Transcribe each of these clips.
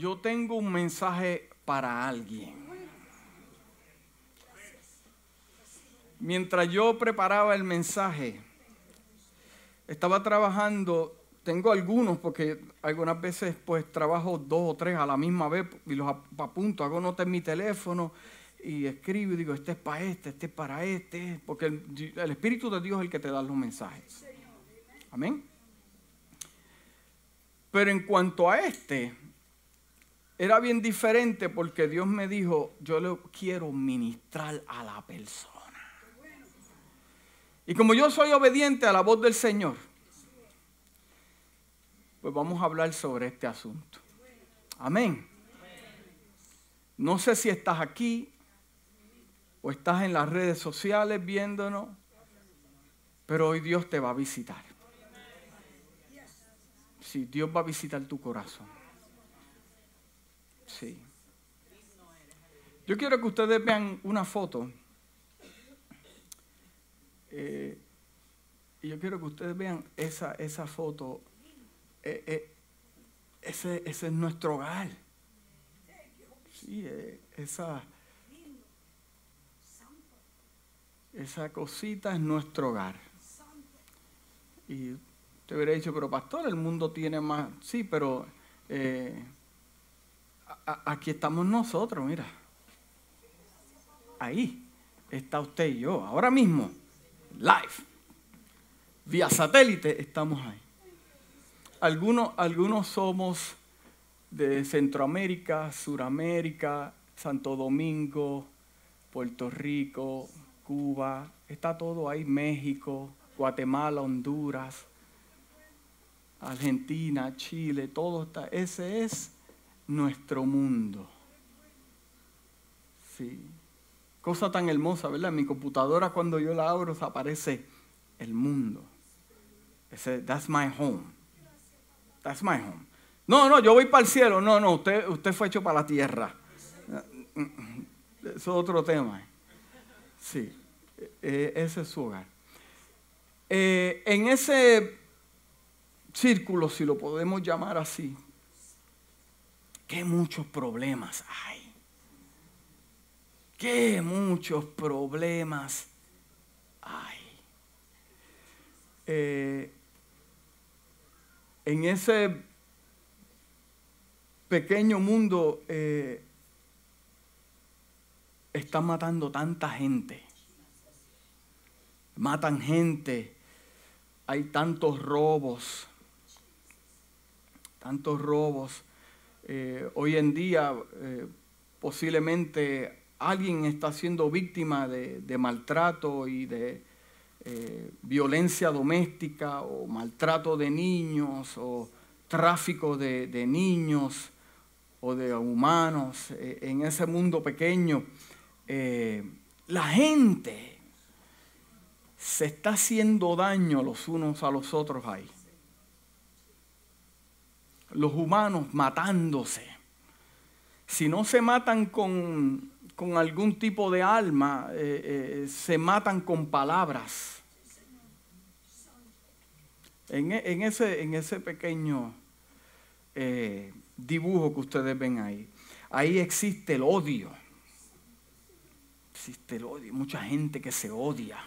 yo tengo un mensaje para alguien. Mientras yo preparaba el mensaje, estaba trabajando, tengo algunos porque algunas veces pues trabajo dos o tres a la misma vez y los apunto, hago notas en mi teléfono y escribo y digo, este es para este, este es para este, porque el, el Espíritu de Dios es el que te da los mensajes. Amén. Pero en cuanto a este, era bien diferente porque Dios me dijo, yo le quiero ministrar a la persona. Y como yo soy obediente a la voz del Señor, pues vamos a hablar sobre este asunto. Amén. No sé si estás aquí o estás en las redes sociales viéndonos, pero hoy Dios te va a visitar. Sí, Dios va a visitar tu corazón. Sí. Yo quiero que ustedes vean una foto. Eh, y yo quiero que ustedes vean esa, esa foto. Eh, eh, ese, ese, es nuestro hogar. Sí, esa, esa cosita es nuestro hogar. Y te hubiera dicho, pero pastor, el mundo tiene más. Sí, pero aquí estamos nosotros, mira. Ahí está usted y yo, ahora mismo, live, vía satélite, estamos ahí. Algunos, algunos somos de Centroamérica, Suramérica, Santo Domingo, Puerto Rico, Cuba, está todo ahí, México, Guatemala, Honduras. Argentina, Chile, todo está. Ese es nuestro mundo. Sí. Cosa tan hermosa, ¿verdad? En mi computadora cuando yo la abro aparece el mundo. Ese, that's my home. That's my home. No, no, yo voy para el cielo. No, no, usted, usted fue hecho para la tierra. Eso es otro tema. Sí, e, ese es su hogar. Eh, en ese círculo, si lo podemos llamar así, qué muchos problemas hay. Qué muchos problemas hay. Eh, en ese pequeño mundo eh, están matando tanta gente. Matan gente. Hay tantos robos tantos robos. Eh, hoy en día eh, posiblemente alguien está siendo víctima de, maltrato y de eh, violencia doméstica o maltrato de niños o tráfico de, de niños o de humanos en ese mundo pequeño. la gente se está haciendo daño los unos a los otros ahí los humanos matándose. Si no se matan con, algún tipo de alma, eh, eh, se matan con palabras. En, e, ese, en ese, pequeño eh, dibujo que ustedes ven ahí, ahí existe el odio. Existe el odio, mucha gente que se odia.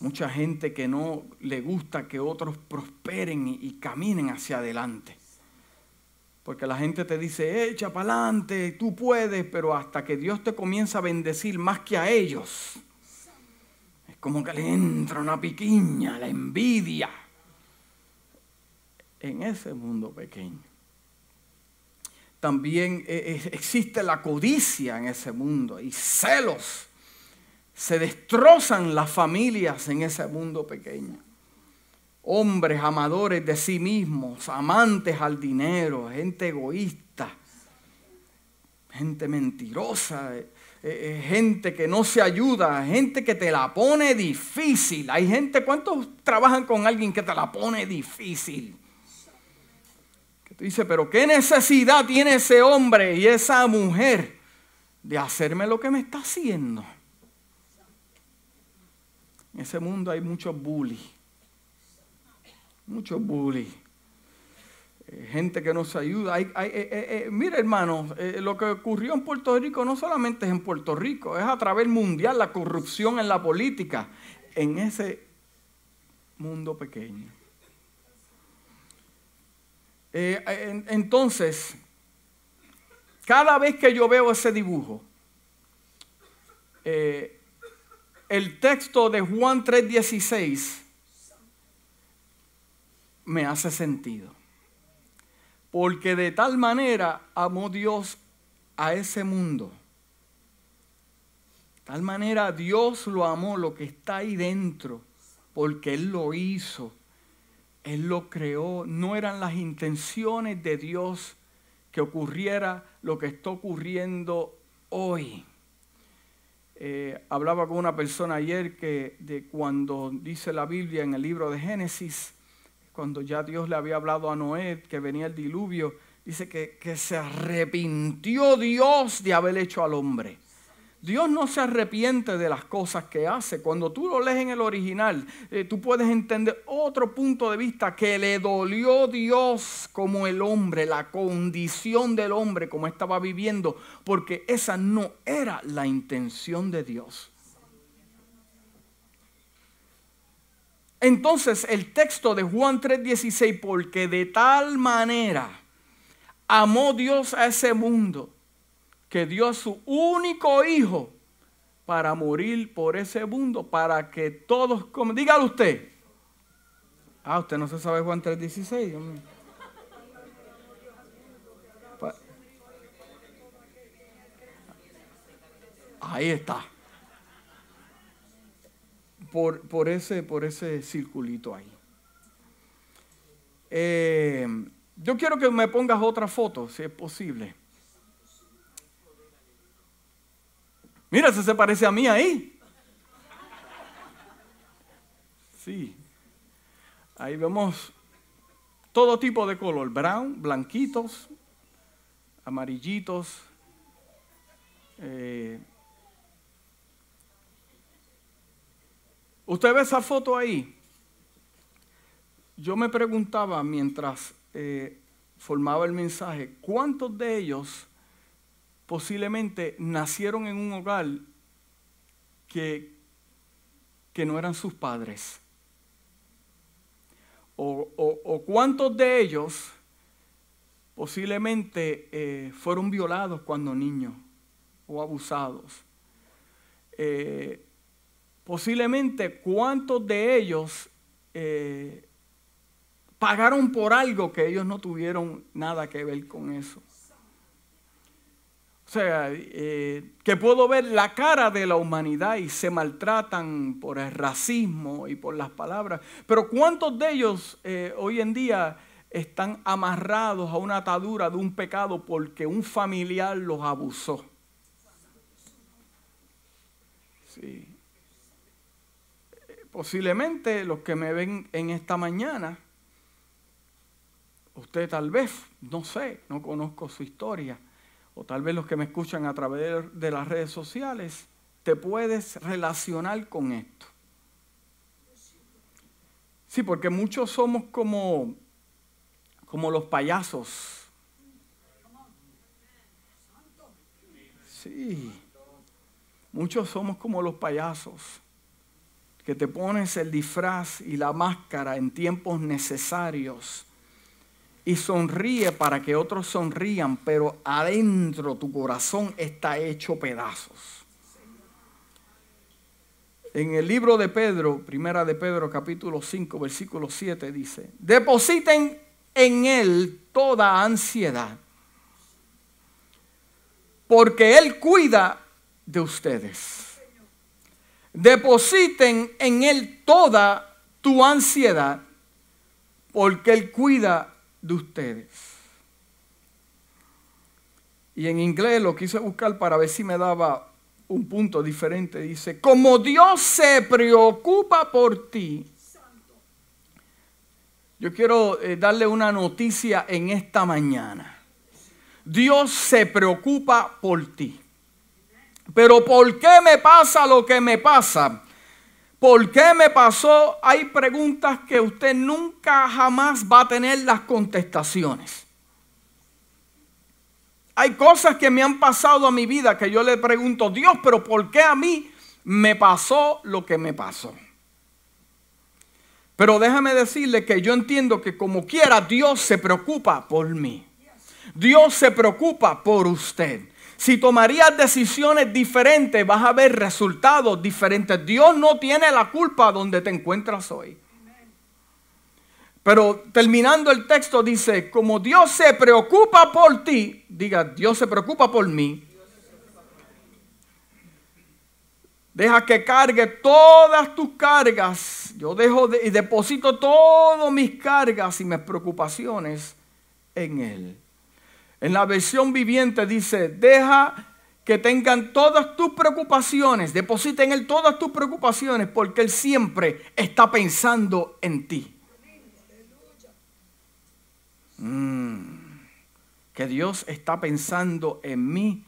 Mucha gente que no le gusta que otros prosperen y, caminen hacia adelante. Porque la gente te dice, echa para adelante, tú puedes, pero hasta que Dios te comienza a bendecir más que a ellos, es como que le entra una piquiña, la envidia, en ese mundo pequeño. También eh, eh, existe la codicia en ese mundo y celos se destrozan las familias en ese mundo pequeño. Hombres amadores de sí mismos, amantes al dinero, gente egoísta, gente mentirosa, eh, eh, gente que no se ayuda, gente que te la pone difícil. Hay gente, ¿cuántos trabajan con alguien que te la pone difícil? Que tú dices, pero ¿qué necesidad tiene ese hombre y esa mujer de hacerme lo que me está haciendo? En ese mundo hay muchos bullies. Muchos bullies. eh, gente que nos ayuda. Hay, eh, mire, hermano, lo que ocurrió en Puerto Rico no solamente es en Puerto Rico, es a través mundial la corrupción en la política, en ese mundo pequeño. entonces, cada vez que yo veo ese dibujo, el texto de Juan 3:16 me hace sentido. Porque de tal manera amó Dios a ese mundo. De tal manera Dios lo amó, lo que está ahí dentro, porque Él lo hizo. Él lo creó. No eran las intenciones de Dios que ocurriera lo que está ocurriendo hoy. Eh, hablaba con una persona ayer que de cuando dice la Biblia en el libro de Génesis, cuando ya Dios le había hablado a Noé que venía el diluvio, dice que, se arrepintió Dios de haber hecho al hombre. Dios no se arrepiente de las cosas que hace. Cuando tú lo lees en el original, eh, tú puedes entender otro punto de vista que le dolió Dios como el hombre, la condición del hombre como estaba viviendo, porque esa no era la intención de Dios. Entonces el texto de Juan 3:16, porque de tal manera amó Dios a ese mundo que dio a su único hijo para morir por ese mundo, para que todos, como, dígalo usted. Ah, usted no se sabe Juan 3:16. Ahí está por, ese, por ese circulito ahí. Eh, yo quiero que me pongas otra foto, si es posible. Mira, se parece a mí ahí. Sí. Ahí vemos todo tipo de color, brown, blanquitos, amarillitos, eh, Usted ve esa foto ahí. Yo me preguntaba mientras eh, formaba el mensaje, ¿cuántos de ellos posiblemente nacieron en un hogar que, que no eran sus padres? O, cuántos de ellos posiblemente eh, fueron violados cuando niños o abusados. Eh, posiblemente cuántos de ellos eh, pagaron por algo que ellos no tuvieron nada que ver con eso. O sea, eh, que puedo ver la cara de la humanidad y se maltratan por el racismo y por las palabras. Pero ¿cuántos de ellos eh, hoy en día están amarrados a una atadura de un pecado porque un familiar los abusó? Sí. Posiblemente los que me ven en esta mañana, usted tal vez, no sé, no conozco su historia, o tal vez los que me escuchan a través de las redes sociales, te puedes relacionar con esto. Sí, porque muchos somos como, como los payasos. Sí, muchos somos como los payasos que te pones el disfraz y la máscara en tiempos necesarios y sonríe para que otros sonrían, pero adentro tu corazón está hecho pedazos. En el libro de Pedro, primera de Pedro capítulo 5, versículo 7 dice, depositen en él toda ansiedad, porque él cuida de ustedes depositen en Él toda tu ansiedad, porque Él cuida de ustedes. Y en inglés lo quise buscar para ver si me daba un punto diferente. Dice, como Dios se preocupa por ti. Yo quiero eh, darle una noticia en esta mañana. Dios se preocupa por ti. Pero ¿por qué me pasa lo que me pasa? ¿Por qué me pasó? Hay preguntas que usted nunca jamás va a tener las contestaciones. Hay cosas que me han pasado a mi vida que yo le pregunto, Dios, pero ¿por qué a mí me pasó lo que me pasó? Pero déjame decirle que yo entiendo que como quiera Dios se preocupa por mí. Dios se preocupa por usted. Si tomarías decisiones diferentes, vas a ver resultados diferentes. Dios no tiene la culpa donde te encuentras hoy. Pero terminando el texto dice, como Dios se preocupa por ti, diga, Dios se preocupa por mí. Deja que cargue todas tus cargas. Yo dejo y deposito todas mis cargas y mis preocupaciones en Él. En la versión viviente dice, deja que tengan todas tus preocupaciones, deposita en Él todas tus preocupaciones, porque Él siempre está pensando en ti. Mm. que Dios está pensando en mí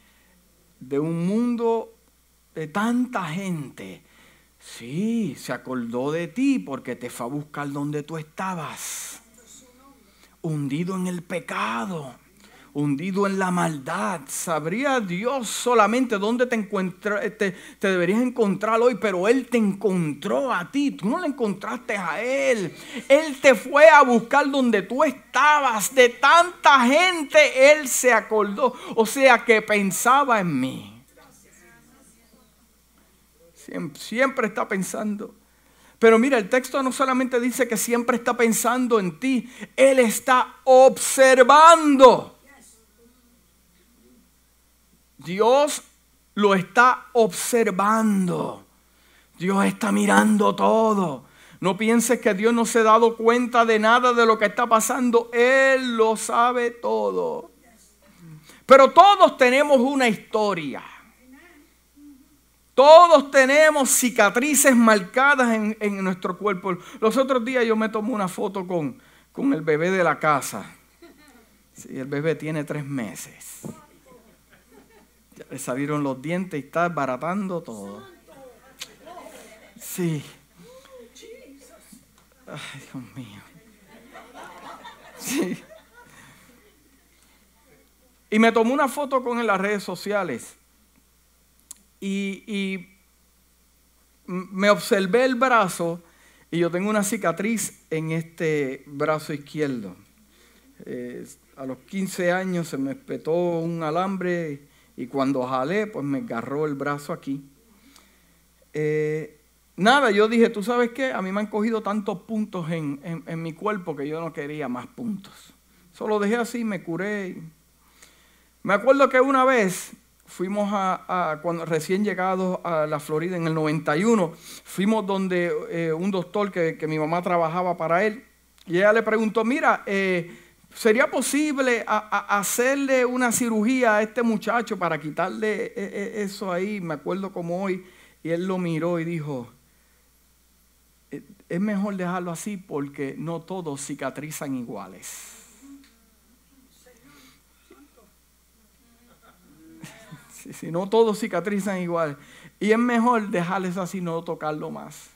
de un mundo de tanta gente. Sí, se acordó de ti porque te fue a buscar donde tú estabas, hundido en el pecado hundido en la maldad. Sabría Dios solamente dónde te, encuentra, te, deberías encontrar hoy, pero Él te encontró a ti. Tú no le encontraste a Él. Él te fue a buscar donde tú estabas. De tanta gente Él se acordó. O sea que pensaba en mí. Siempre está pensando. Pero mira, el texto no solamente dice que siempre está pensando en ti, Él está observando. Dios lo está observando. Dios está mirando todo. No pienses que Dios no se ha dado cuenta de nada de lo que está pasando. Él lo sabe todo. Pero todos tenemos una historia. Todos tenemos cicatrices marcadas en, nuestro cuerpo. Los otros días yo me tomé una foto con, con el bebé de la casa. El bebé tiene tres meses le salieron los dientes y está baratando todo. Sí. Ay, Dios mío. Sí. Y me tomó una foto con en las redes sociales. Y, y me observé el brazo y yo tengo una cicatriz en este brazo izquierdo. Eh, a los 15 años se me espetó un alambre y cuando jalé, pues me agarró el brazo aquí. Eh, nada, yo dije, tú sabes qué, a mí me han cogido tantos puntos en, mi cuerpo que yo no quería más puntos. Solo dejé así, me curé. Me acuerdo que una vez fuimos a, cuando recién llegado a la Florida en el 91, fuimos donde eh, un doctor que, mi mamá trabajaba para él, y ella le preguntó, mira, eh, ¿Sería posible hacerle una cirugía a este muchacho para quitarle e, e, eso ahí? Me acuerdo como hoy. Y él lo miró y dijo, e, es mejor dejarlo así porque no todos cicatrizan iguales. Si, no todos cicatrizan igual. Y es mejor dejarles así, no tocarlo más.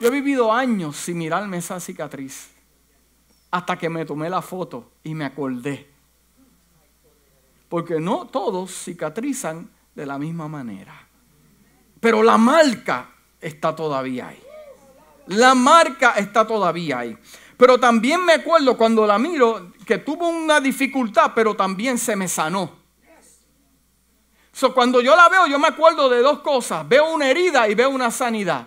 Yo he vivido años sin mirarme esa cicatriz hasta que me tomé la foto y me acordé. Porque no todos cicatrizan de la misma manera. Pero la marca está todavía ahí. La marca está todavía ahí. Pero también me acuerdo cuando la miro que tuvo una dificultad, pero también se me sanó. cuando yo la veo, yo me acuerdo de dos cosas. Veo una herida y veo una sanidad.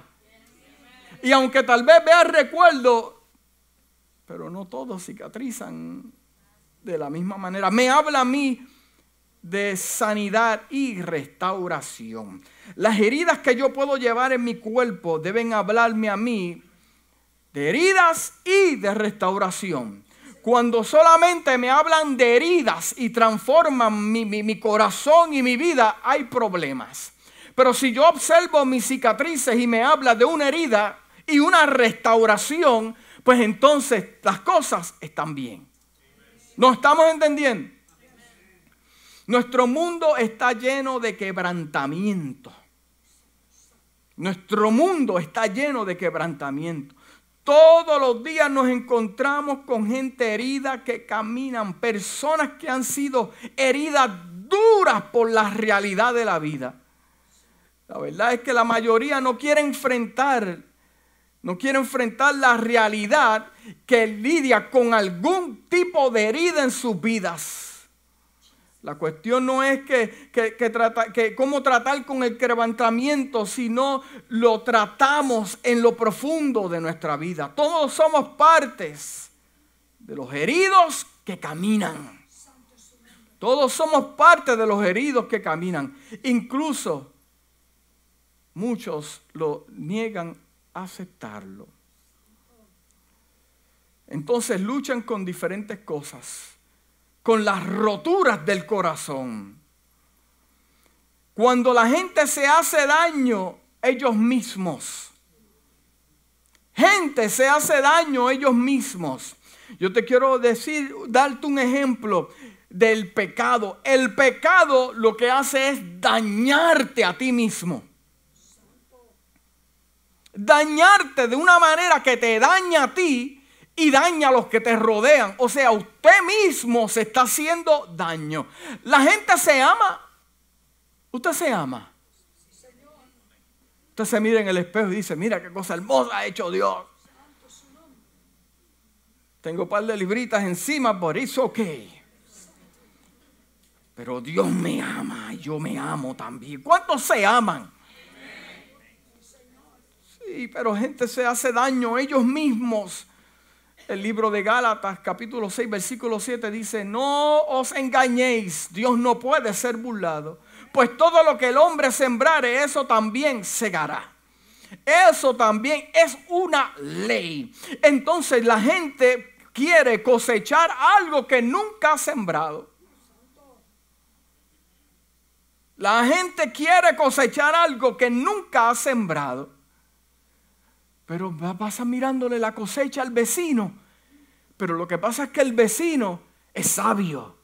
Y aunque tal vez vea recuerdo, pero no todos cicatrizan de la misma manera. Me habla a mí de sanidad y restauración. Las heridas que yo puedo llevar en mi cuerpo deben hablarme a mí de heridas y de restauración. Cuando solamente me hablan de heridas y transforman mi, mi, corazón y mi vida, hay problemas. Pero si yo observo mis cicatrices y me habla de una herida y una restauración, pues entonces las cosas están bien. ¿No estamos entendiendo? Nuestro mundo está lleno de quebrantamiento. Nuestro mundo está lleno de quebrantamiento. Todos los días nos encontramos con gente herida que caminan, personas que han sido heridas duras por la realidad de la vida. La verdad es que la mayoría no quiere enfrentar, no quiere enfrentar la realidad que lidia con algún tipo de herida en sus vidas. La cuestión no es que, que, cómo tratar con el quebrantamiento, sino lo tratamos en lo profundo de nuestra vida. Todos somos partes de los heridos que caminan. Todos somos parte de los heridos que caminan. Incluso muchos lo niegan aceptarlo. Entonces luchan con diferentes cosas con las roturas del corazón. Cuando la gente se hace daño ellos mismos. Gente se hace daño ellos mismos. Yo te quiero decir, darte un ejemplo del pecado. El pecado lo que hace es dañarte a ti mismo. Dañarte de una manera que te daña a ti y daña a los que te rodean. O sea, usted mismo se está haciendo daño. La gente se ama. Usted se ama. Usted se mira en el espejo y dice, mira qué cosa hermosa ha hecho Dios. Tengo un par de libritas encima, por eso ok. Pero Dios me ama, yo me amo también. ¿Cuántos se aman? Sí, pero gente se hace daño ellos mismos el libro de Gálatas, capítulo 6, versículo 7 dice, no os engañéis, Dios no puede ser burlado, pues todo lo que el hombre sembrare, eso también segará. Eso también es una ley. Entonces la gente quiere cosechar algo que nunca ha sembrado. La gente quiere cosechar algo que nunca ha sembrado. Pero pasa mirándole la cosecha al vecino. Pero lo que pasa es que el vecino es sabio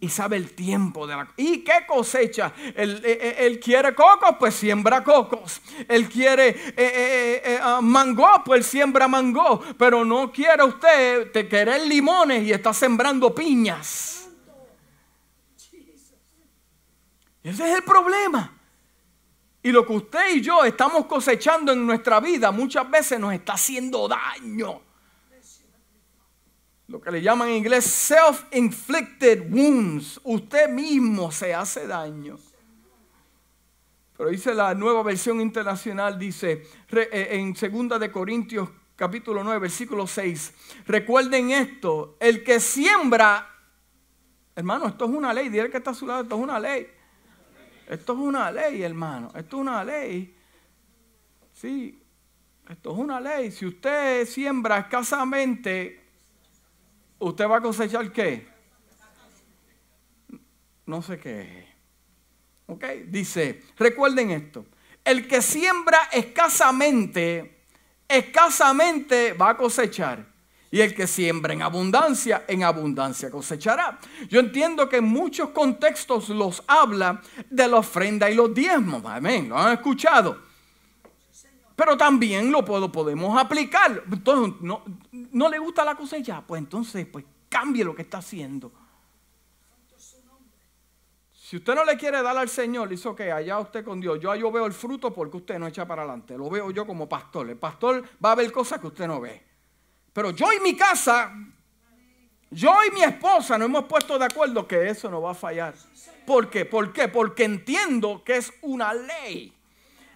y sabe el tiempo de la ¿Y qué cosecha? Él, eh, eh, él, quiere cocos, pues siembra cocos. Él quiere eh, ah, mango, pues siembra mango. Pero no quiere usted te querer limones y está sembrando piñas. Ese es el problema. Y lo que usted y yo estamos cosechando en nuestra vida muchas veces nos está haciendo daño. Lo que le llaman en inglés self-inflicted wounds. Usted mismo se hace daño. Pero dice la nueva versión internacional, dice eh, en 2 de Corintios capítulo 9, versículo 6, recuerden esto, el que siembra, hermano, esto es una ley, dile que está a su lado, esto es una ley. Esto es una ley, hermano. Esto es una ley. Sí, esto es una ley. Si usted siembra escasamente, ¿usted va a cosechar qué? No sé qué. ¿Ok? Dice, recuerden esto. El que siembra escasamente, escasamente va a cosechar. Y el que siembra en abundancia, en abundancia cosechará. Yo entiendo que en muchos contextos los habla de la ofrenda y los diezmos. Amén, lo han escuchado. Pero también lo podemos aplicar. Entonces, no, no le gusta la cosecha. Pues entonces, pues cambie lo que está haciendo. Si usted no le quiere dar al Señor, dice, que allá usted con Dios. Yo, yo veo el fruto porque usted no echa para adelante. Lo veo yo como pastor. El pastor va a ver cosas que usted no ve. Pero yo y mi casa, yo y mi esposa nos hemos puesto de acuerdo que eso no va a fallar. ¿Por qué? ¿Por qué? Porque entiendo que es una ley.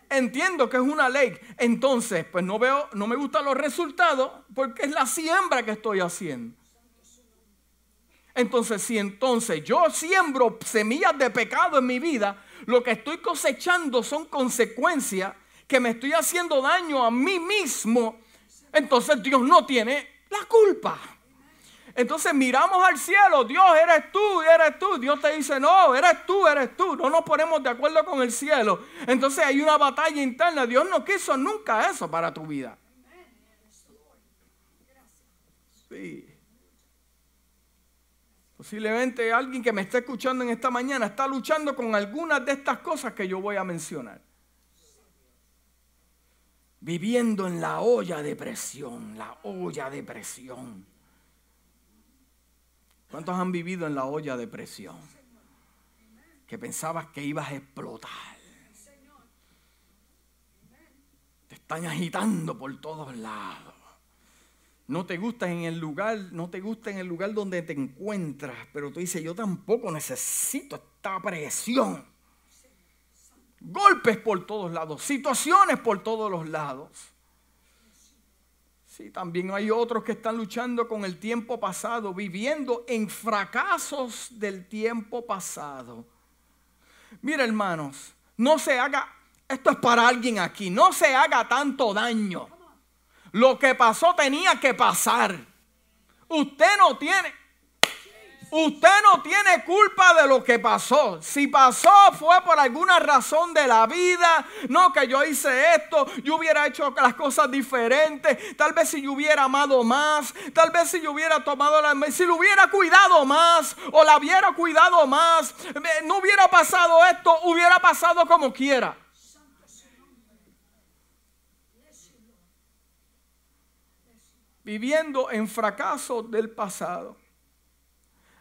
Entiendo que es una ley. Entonces, pues no veo, no me gustan los resultados porque es la siembra que estoy haciendo. Entonces, si entonces yo siembro semillas de pecado en mi vida, lo que estoy cosechando son consecuencias que me estoy haciendo daño a mí mismo entonces Dios no tiene la culpa. Entonces miramos al cielo, Dios eres tú, eres tú. Dios te dice, no, eres tú, eres tú. No nos ponemos de acuerdo con el cielo. Entonces hay una batalla interna. Dios no quiso nunca eso para tu vida. Sí. Posiblemente alguien que me esté escuchando en esta mañana está luchando con algunas de estas cosas que yo voy a mencionar. Viviendo en la olla de presión, la olla de presión. ¿Cuántos han vivido en la olla de presión? Que pensabas que ibas a explotar. Te están agitando por todos lados. No te gusta en el lugar, no te gusta en el lugar donde te encuentras, pero tú dices, yo tampoco necesito esta presión. Golpes por todos lados, situaciones por todos los lados. Sí, también hay otros que están luchando con el tiempo pasado, viviendo en fracasos del tiempo pasado. Mira, hermanos, no se haga, esto es para alguien aquí, no se haga tanto daño. Lo que pasó tenía que pasar. Usted no tiene, Usted no tiene culpa de lo que pasó. Si pasó fue por alguna razón de la vida. No que yo hice esto, yo hubiera hecho las cosas diferentes. Tal vez si yo hubiera amado más. Tal vez si yo hubiera tomado la... Si lo hubiera cuidado más o la hubiera cuidado más. No hubiera pasado esto, hubiera pasado como quiera. Viviendo en fracaso del pasado.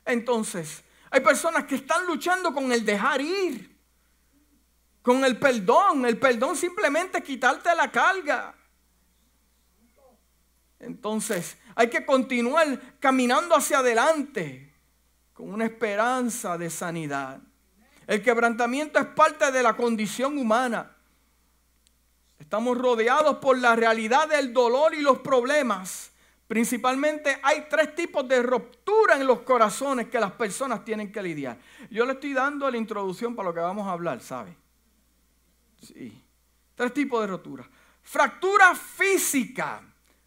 Entonces, hay personas que están luchando con el dejar ir, con el perdón. El perdón simplemente quitarte la carga. Entonces, hay que continuar caminando hacia adelante con una esperanza de sanidad. El quebrantamiento es parte de la condición humana. Estamos rodeados por la realidad del dolor y los problemas. Principalmente hay tres tipos de ruptura en los corazones que las personas tienen que lidiar. Yo le estoy dando la introducción para lo que vamos a hablar, ¿sabe? Sí. Tres tipos de ruptura. Fractura física.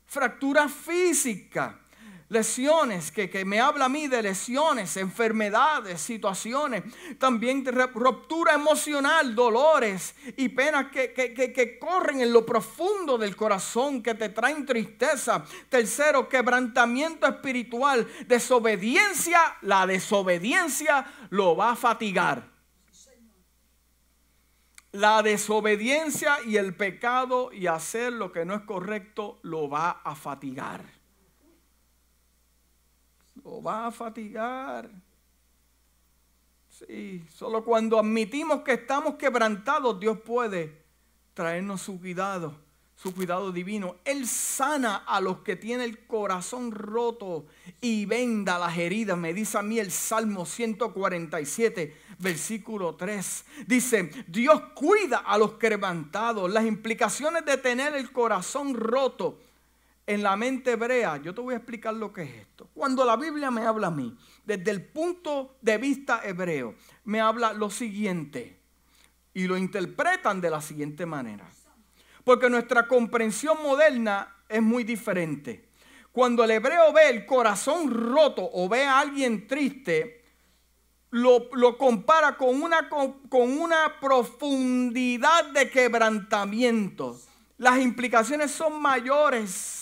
Fractura física lesiones, que, me habla a mí de lesiones, enfermedades, situaciones, también ruptura emocional, dolores y penas que, que, corren en lo profundo del corazón, que te traen tristeza. Tercero, quebrantamiento espiritual, desobediencia, la desobediencia lo va a fatigar. La desobediencia y el pecado y hacer lo que no es correcto lo va a fatigar lo va a fatigar. Sí, solo cuando admitimos que estamos quebrantados, Dios puede traernos su cuidado, su cuidado divino. Él sana a los que tienen el corazón roto y venda las heridas. Me dice a mí el Salmo 147, versículo 3. Dice, Dios cuida a los quebrantados. Las implicaciones de tener el corazón roto en la mente hebrea, yo te voy a explicar lo que es esto. Cuando la Biblia me habla a mí, desde el punto de vista hebreo, me habla lo siguiente. Y lo interpretan de la siguiente manera. Porque nuestra comprensión moderna es muy diferente. Cuando el hebreo ve el corazón roto o ve a alguien triste, lo, compara con una, con una profundidad de quebrantamiento. Las implicaciones son mayores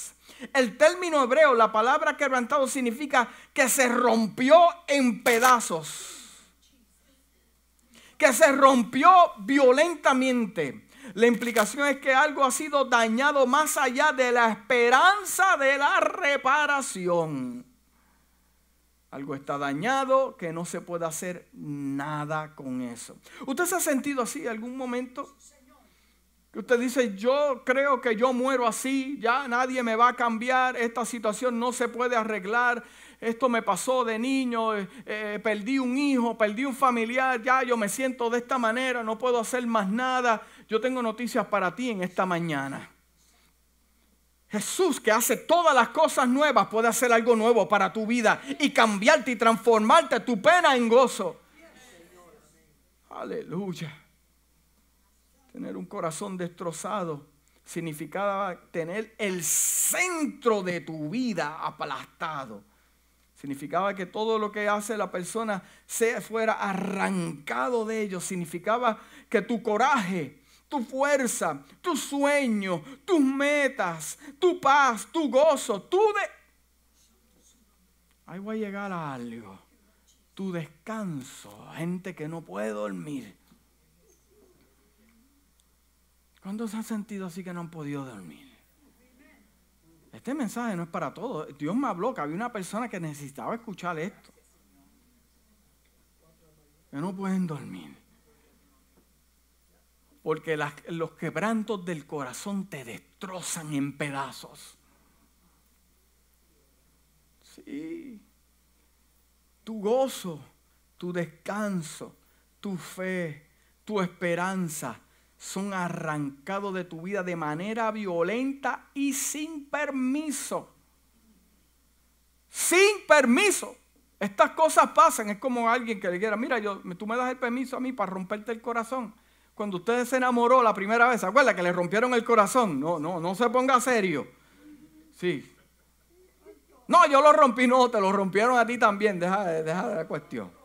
el término hebreo, la palabra quebrantado, significa que se rompió en pedazos. Que se rompió violentamente. La implicación es que algo ha sido dañado más allá de la esperanza de la reparación. Algo está dañado que no se puede hacer nada con eso. ¿Usted se ha sentido así en algún momento? Usted dice, yo creo que yo muero así, ya nadie me va a cambiar, esta situación no se puede arreglar, esto me pasó de niño, eh, eh, perdí un hijo, perdí un familiar, ya yo me siento de esta manera, no puedo hacer más nada. Yo tengo noticias para ti en esta mañana. Jesús que hace todas las cosas nuevas puede hacer algo nuevo para tu vida y cambiarte y transformarte tu pena en gozo. Aleluya. Tener un corazón destrozado significaba tener el centro de tu vida aplastado. Significaba que todo lo que hace la persona se fuera arrancado de ellos. Significaba que tu coraje, tu fuerza, tu sueño, tus metas, tu paz, tu gozo, tu de... Ahí voy a llegar a algo. Tu descanso. Gente que no puede dormir ¿Cuántos han sentido así que no han podido dormir? Este mensaje no es para todos. Dios me habló que había una persona que necesitaba escuchar esto. Que no pueden dormir. Porque los quebrantos del corazón te destrozan en pedazos. Sí. Tu gozo, tu descanso, tu fe, tu esperanza son arrancados de tu vida de manera violenta y sin permiso. Sin permiso. Estas cosas pasan. Es como alguien que le quiera, mira, yo, tú me das el permiso a mí para romperte el corazón. Cuando usted se enamoró la primera vez, ¿se acuerda que le rompieron el corazón? No, no, no se ponga serio. Sí. No, yo lo rompí, no, te lo rompieron a ti también. Deja, deja de la cuestión.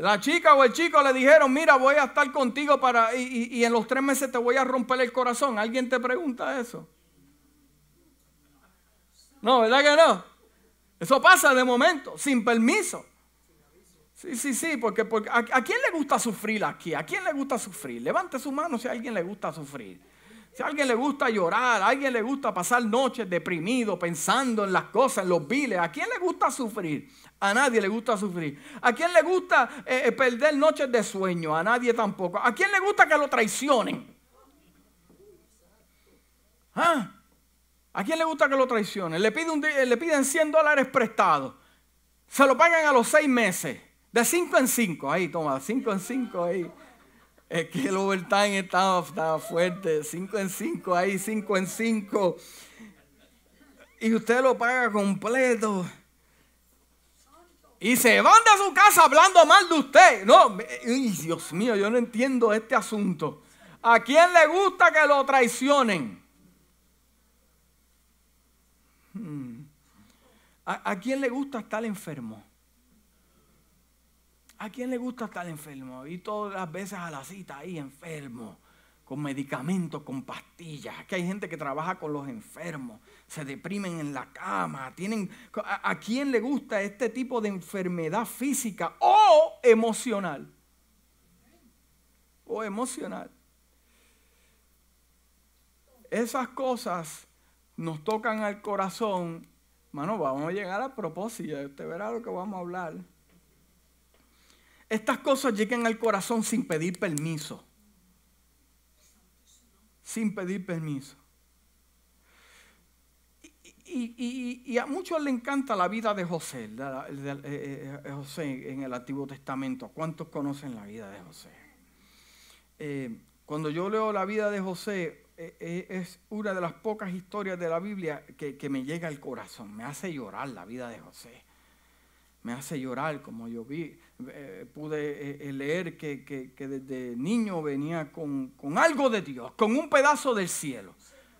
La chica o el chico le dijeron, mira, voy a estar contigo para, y, en los tres meses te voy a romper el corazón. ¿Alguien te pregunta eso? No, ¿verdad que no? Eso pasa de momento, sin permiso. Sí, sí, sí, porque, porque a, ¿a, quién le gusta sufrir aquí? ¿A quién le gusta sufrir? Levante su mano si a alguien le gusta sufrir. Si a alguien le gusta llorar, a alguien le gusta pasar noches deprimido, pensando en las cosas, en los viles, ¿a quién le gusta sufrir? A nadie le gusta sufrir. ¿A quién le gusta eh, eh, perder noches de sueño? A nadie tampoco. ¿A quién le gusta que lo traicionen? ¿Ah? ¿A quién le gusta que lo traicionen? Le, le piden 100 dólares prestados. Se lo pagan a los seis meses. De 5 en 5. Ahí, toma, 5 en 5 ahí. Es que el overtime estaba, estaba fuerte. 5 en 5 ahí, 5 en 5. Y usted lo paga completo. Y se van de su casa hablando mal de usted. No, Dios mío, yo no entiendo este asunto. ¿A quién le gusta que lo traicionen? Hmm. ¿A, quién le gusta estar enfermo? ¿A quién le gusta estar enfermo? Y todas las veces a la cita ahí enfermo con medicamentos, con pastillas. Aquí hay gente que trabaja con los enfermos, se deprimen en la cama. Tienen, ¿a, ¿A quién le gusta este tipo de enfermedad física o emocional? O emocional. Esas cosas nos tocan al corazón. Mano, vamos a llegar al propósito. Usted verá lo que vamos a hablar. Estas cosas llegan al corazón sin pedir permiso sin pedir permiso. Y, a muchos le encanta la vida de José, eh, eh, José en el Antiguo Testamento. ¿Cuántos conocen la vida de José? Eh, cuando yo leo la vida de José, es una de las pocas historias de la Biblia que, me llega al corazón, me hace llorar la vida de José. Me hace llorar como yo vi, eh, pude eh, leer que, desde niño venía con, algo de Dios, con un pedazo del cielo.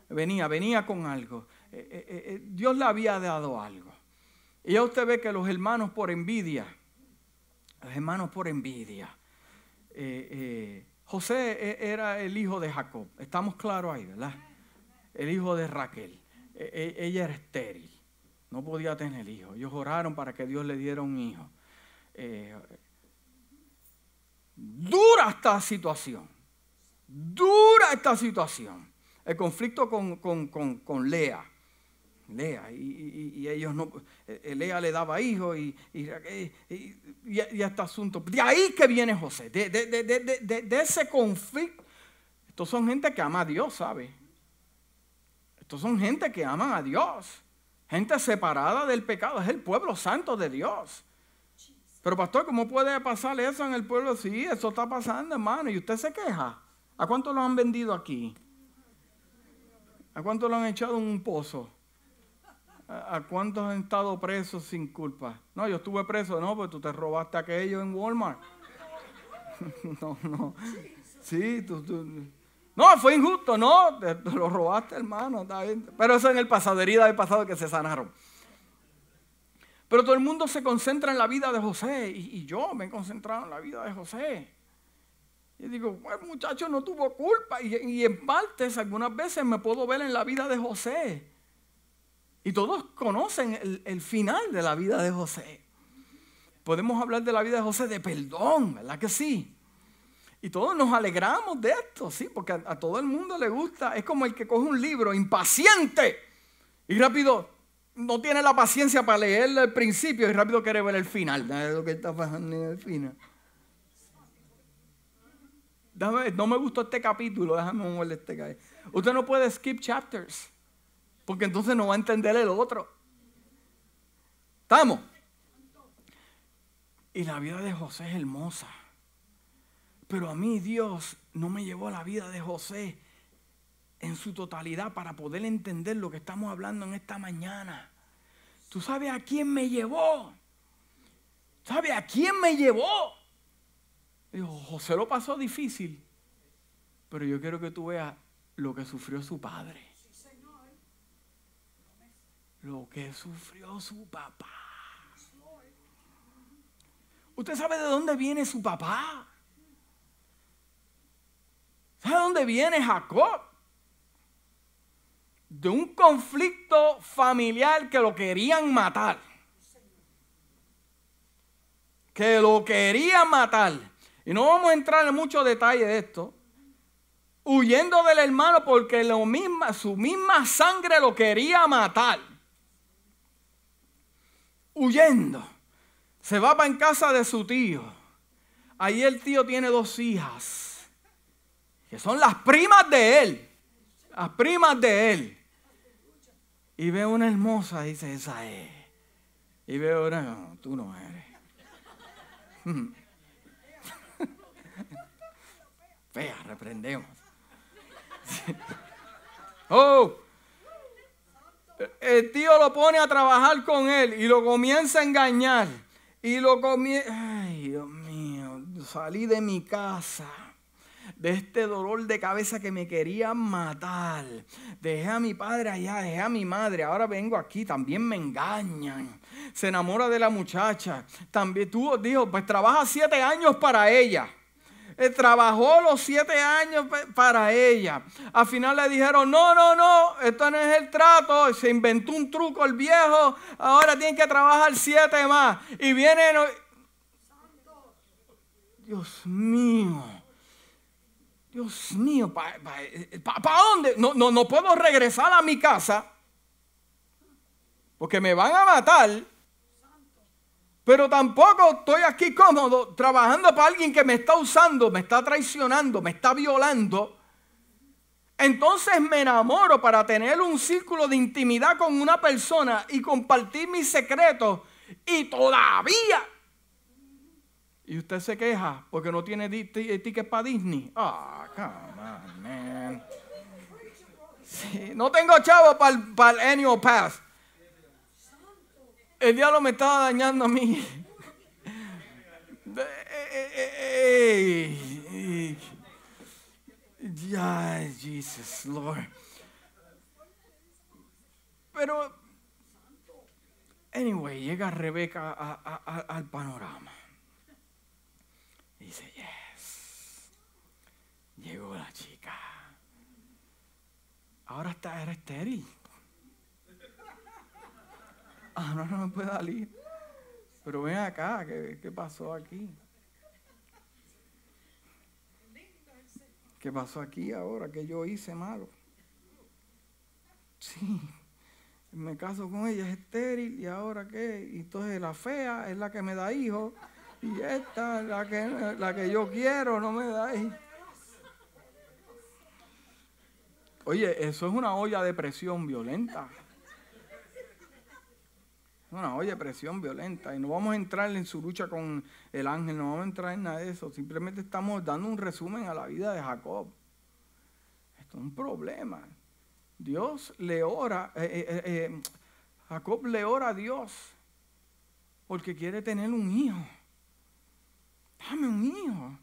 Venía, venía con algo. Eh, Dios le había dado algo. Y ya usted ve que los hermanos por envidia, los hermanos por envidia, José era el hijo de Jacob, estamos claros ahí, ¿verdad? El hijo de Raquel. ella era estéril, no podía tener hijo. Ellos oraron para que Dios le diera un hijo. Eh, dura esta situación. Dura esta situación. El conflicto con, Lea. Lea, y, ellos no, eh, Lea le daba hijos y, y, y, este asunto. De ahí que viene José, de, de, ese conflicto. Estos son gente que ama a Dios, ¿sabe? Estos son gente que aman a Dios. Gente separada del pecado, es el pueblo santo de Dios. Pero pastor, ¿cómo puede pasar eso en el pueblo? Sí, eso está pasando, hermano. Y usted se queja. ¿A cuánto lo han vendido aquí? ¿A cuánto lo han echado en un pozo? ¿A cuántos han estado presos sin culpa? No, yo estuve preso, no, pues tú te robaste aquello en Walmart. no, no. Sí, tú, No, fue injusto, no, te, lo robaste, hermano. Pero eso en el pasado, del pasado que se sanaron. Pero todo el mundo se concentra en la vida de José y, yo me he concentrado en la vida de José. Y digo, pues muchacho no tuvo culpa y, en partes algunas veces me puedo ver en la vida de José. Y todos conocen el, el final de la vida de José. Podemos hablar de la vida de José de perdón, ¿verdad que sí? Y todos nos alegramos de esto, sí, porque a, todo el mundo le gusta. Es como el que coge un libro impaciente y rápido no tiene la paciencia para leer el principio y rápido quiere ver el final. lo que está pasando en el final. no me gustó este capítulo, déjame mover este cae. Usted no puede skip chapters, porque entonces no va a entender el otro. ¿Estamos? Y la vida de José es hermosa. Pero a mí Dios no me llevó a la vida de José en su totalidad para poder entender lo que estamos hablando en esta mañana. ¿Tú sabes a quién me llevó? ¿Sabes a quién me llevó? Dijo, José lo pasó difícil, pero yo quiero que tú veas lo que sufrió su padre. Lo que sufrió su papá. ¿Usted sabe de dónde viene su papá? ¿Sabe de dónde viene Jacob? De un conflicto familiar que lo querían matar. Que lo querían matar. Y no vamos a entrar en muchos detalles de esto. Huyendo del hermano porque lo misma, su misma sangre lo quería matar. Huyendo. Se va para en casa de su tío. Ahí el tío tiene dos hijas. Que son las primas de él. Las primas de él. Y ve una hermosa dice, esa es. Y ve una, no, tú no eres. Fea, reprendemos. oh, el tío lo pone a trabajar con él y lo comienza a engañar. Y lo comienza... Ay, Dios mío, salí de mi casa de este dolor de cabeza que me quería matar. Dejé a mi padre allá, dejé a mi madre, ahora vengo aquí, también me engañan. Se enamora de la muchacha. También tuvo, dijo, pues trabaja siete años para ella. Eh, trabajó los siete años para ella. Al final le dijeron, no, no, no, esto no es el trato. Se inventó un truco el viejo, ahora tiene que trabajar siete más. Y viene... Dios mío. Dios mío, ¿para pa, dónde? No, no, no puedo regresar a mi casa porque me van a matar. Pero tampoco estoy aquí cómodo trabajando para alguien que me está usando, me está traicionando, me está violando. Entonces me enamoro para tener un círculo de intimidad con una persona y compartir mis secretos. Y todavía y usted se queja porque no tiene ticket para Disney. Ah, come on, man. no tengo chavo para el, annual pass. El diablo me estaba dañando a mí. Ya, Jesus, Lord. Pero, anyway, llega Rebeca al panorama. Dice, yes. Llegó la chica. Ahora está, era estéril. Ah, no, no me puede salir. Pero ven acá, ¿qué, ¿qué pasó aquí? ¿Qué pasó aquí ahora? ¿Qué yo hice malo? Sí, me caso con ella, es estéril, ¿y ahora qué? Entonces la fea es la que me da hijos. Y esta, la que, la que yo quiero, no me da ahí. Oye, eso es una olla de presión violenta. Una olla de presión violenta. Y no vamos a entrar en su lucha con el ángel, no vamos a entrar en nada de eso. Simplemente estamos dando un resumen a la vida de Jacob. Esto es un problema. Dios le ora, eh, eh, eh, Jacob le ora a Dios porque quiere tener un hijo dame un hijo,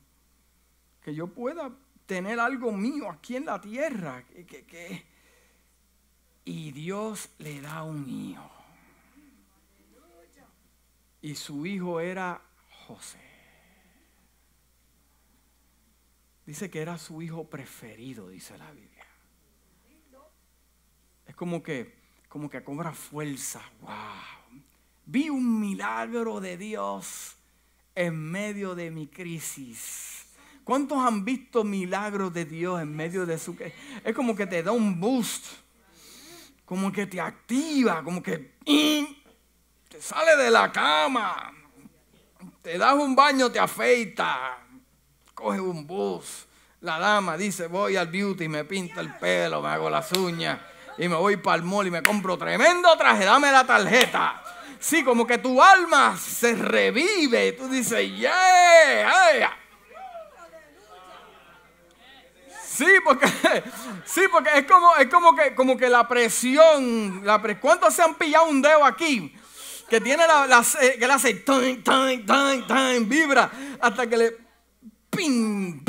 que yo pueda tener algo mío aquí en la tierra. Y Dios le da un hijo. Y su hijo era José. Dice que era su hijo preferido, dice la Biblia. Es como que, como que cobra fuerza. Wow. Vi un milagro de Dios en medio de mi crisis. ¿Cuántos han visto milagros de Dios en medio de su... Es como que te da un boost, como que te activa, como que te sale de la cama, te das un baño, te afeita, coge un bus. La dama dice, voy al beauty, me pinto el pelo, me hago las uñas y me voy para el mall y me compro tremendo traje, dame la tarjeta. Sí, como que tu alma se revive. Tú dices, yeah, Sí, porque, sí, porque es como, es como que, como que la presión, la ¿cuántos se han pillado un dedo aquí? Que tiene la, la que le hace tan, tan, tan, tan, vibra hasta que le ping,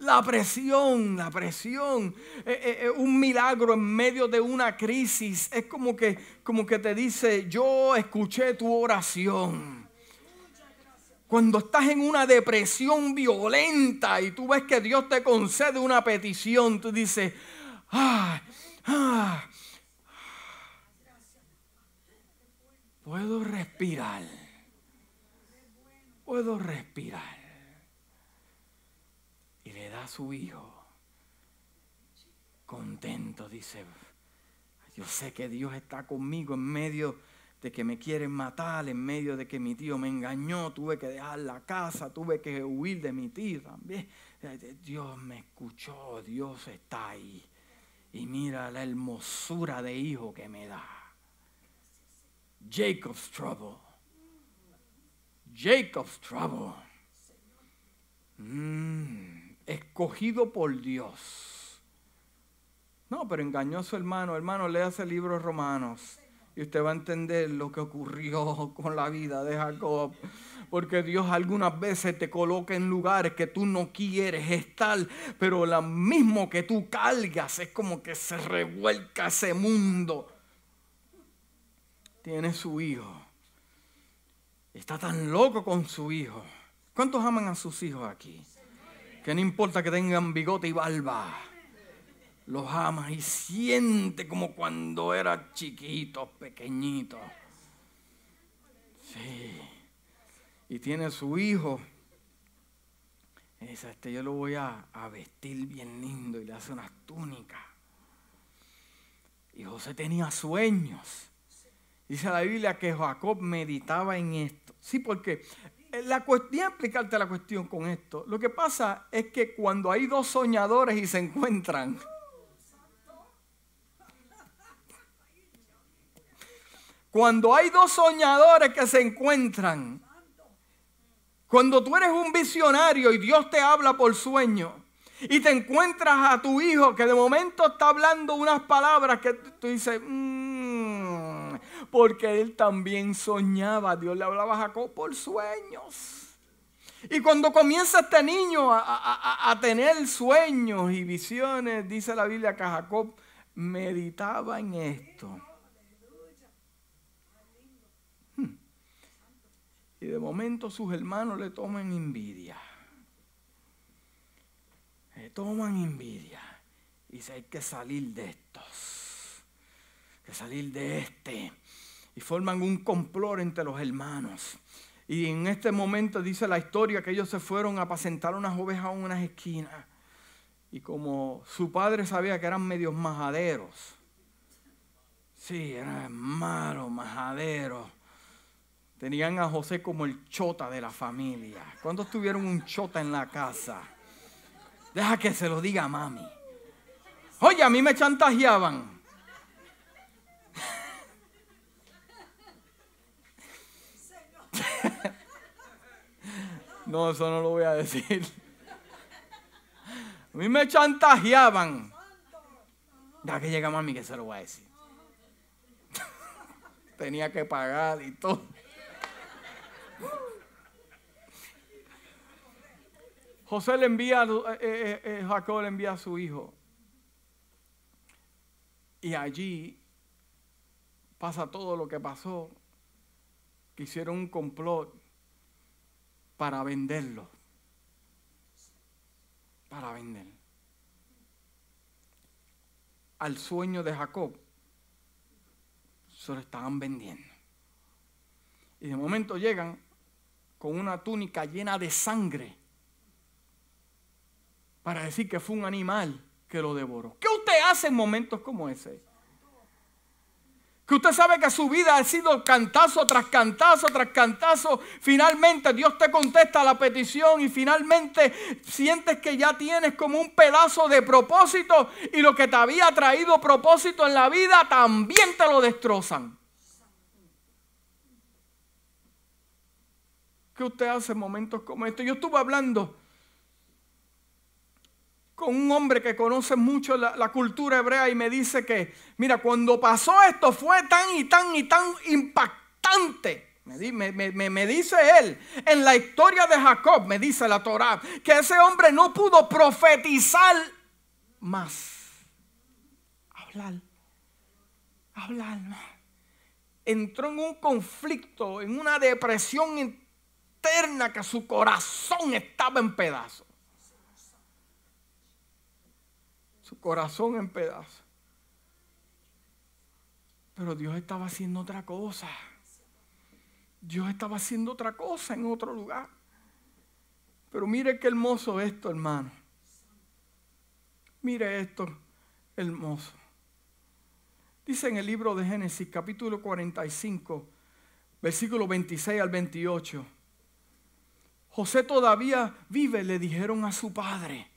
la presión, la presión, eh, eh, eh, un milagro en medio de una crisis. Es como que, como que te dice, yo escuché tu oración. Cuando estás en una depresión violenta y tú ves que Dios te concede una petición, tú dices, ah, ah, puedo respirar, puedo respirar. Le da su hijo, contento, dice, yo sé que Dios está conmigo en medio de que me quieren matar, en medio de que mi tío me engañó, tuve que dejar la casa, tuve que huir de mi tío también. Dios me escuchó, Dios está ahí. Y mira la hermosura de hijo que me da. Jacob's trouble. Jacob's trouble. Mm, escogido por Dios. No, pero su hermano. Hermano, lea ese libro de Romanos y usted va a entender lo que ocurrió con la vida de Jacob. Porque Dios algunas veces te coloca en lugares que tú no quieres estar, pero lo mismo que tú cargas es como que se revuelca ese mundo. Tiene su hijo. Está tan loco con su hijo. ¿Cuántos aman a sus hijos aquí? Que no importa que tengan bigote y barba los ama y siente como cuando era chiquito, pequeñito. Sí. Y tiene su hijo. Y dice, este yo lo voy a, a vestir bien lindo y le hace unas túnicas. Y José tenía sueños. Dice la Biblia que Jacob meditaba en esto. Sí, porque eh, la cuestión, explicarte la cuestión con esto. Lo que pasa es que cuando hay dos soñadores y se encuentran, Cuando hay dos soñadores que se encuentran, cuando tú eres un visionario y Dios te habla por sueño y te encuentras a tu hijo que de momento está hablando unas palabras que tú dices, mm", porque él también soñaba, Dios le hablaba a Jacob por sueños. Y cuando comienza este niño a, tener sueños y visiones, dice la Biblia que Jacob meditaba en esto. Y de momento sus hermanos le toman envidia. Le toman envidia. Y dice, hay que salir de estos. Hay que salir de este. Y forman un complot entre los hermanos. Y en este momento dice la historia que ellos se fueron a apacentar unas ovejas en unas esquinas. Y como su padre sabía que eran medios majaderos. Sí, eran malos, majaderos Tenían a José como el chota de la familia. ¿Cuántos tuvieron un chota en la casa? Deja que se lo diga a mami. Oye, a mí me chantajeaban. No, eso no lo voy a decir. A mí me chantajeaban. Ya que llega mami que se lo voy a decir. Tenía que pagar y todo. José le envía, eh, eh, eh, Jacob le envía a su hijo. Y allí pasa todo lo que pasó. Hicieron un complot para venderlo. Para vender. Al sueño de Jacob se lo estaban vendiendo. Y de momento llegan con una túnica llena de sangre para decir que fue un animal que lo devoró. ¿Qué usted hace en momentos como ese? Que usted sabe que su vida ha sido cantazo tras cantazo tras cantazo. Finalmente Dios te contesta la petición y finalmente sientes que ya tienes como un pedazo de propósito y lo que te había traído propósito en la vida también te lo destrozan. ¿Qué usted hace en momentos como estos? Yo estuve hablando con un hombre que conoce mucho la, cultura hebrea y me dice que, mira, cuando pasó esto fue tan y tan y tan impactante. Me, me, dice él, en la historia de Jacob, me dice la Torah, que ese hombre no pudo profetizar más. Hablar, hablar. Entró en un conflicto, en una depresión interna que su corazón estaba en pedazos. su corazón en pedazos. Pero Dios estaba haciendo otra cosa. Dios estaba haciendo otra cosa en otro lugar. Pero mire qué hermoso esto, hermano. Mire esto, hermoso. Dice en el libro de Génesis, capítulo 45, versículo 26 al 28. José todavía vive, le dijeron a su padre.